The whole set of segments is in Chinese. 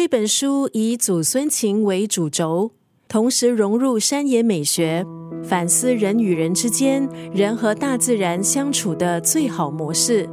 这本书以祖孙情为主轴，同时融入山野美学，反思人与人之间、人和大自然相处的最好模式。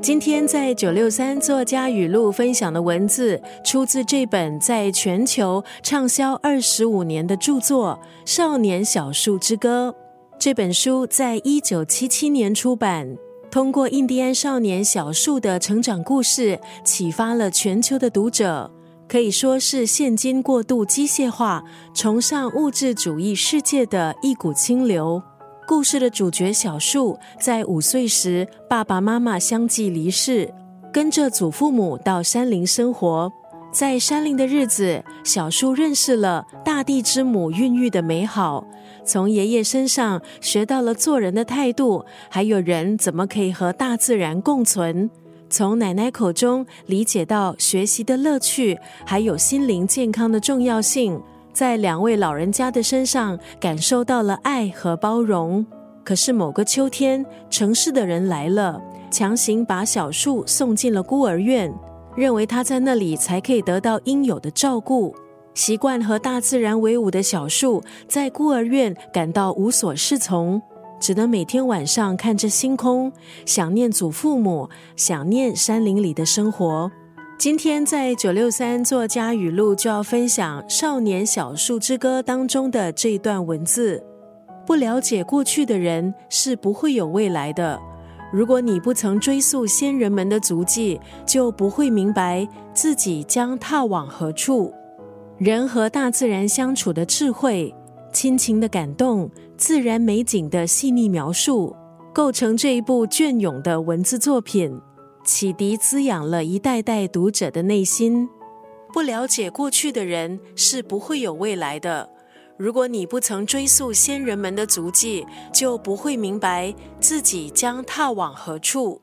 今天在九六三作家语录分享的文字，出自这本在全球畅销二十五年的著作《少年小树之歌》。这本书在一九七七年出版，通过印第安少年小树的成长故事，启发了全球的读者，可以说是现今过度机械化、崇尚物质主义世界的一股清流。故事的主角小树在五岁时，爸爸妈妈相继离世，跟着祖父母到山林生活。在山林的日子，小树认识了大地之母孕育的美好，从爷爷身上学到了做人的态度，还有人怎么可以和大自然共存。从奶奶口中理解到学习的乐趣，还有心灵健康的重要性。在两位老人家的身上感受到了爱和包容。可是某个秋天，城市的人来了，强行把小树送进了孤儿院，认为他在那里才可以得到应有的照顾。习惯和大自然为伍的小树，在孤儿院感到无所适从，只能每天晚上看着星空，想念祖父母，想念山林里的生活。今天在九六三作家语录就要分享《少年小树之歌》当中的这一段文字：不了解过去的人是不会有未来的。如果你不曾追溯先人们的足迹，就不会明白自己将踏往何处。人和大自然相处的智慧、亲情的感动、自然美景的细腻描述，构成这一部隽永的文字作品。启迪滋养了一代代读者的内心。不了解过去的人是不会有未来的。如果你不曾追溯先人们的足迹，就不会明白自己将踏往何处。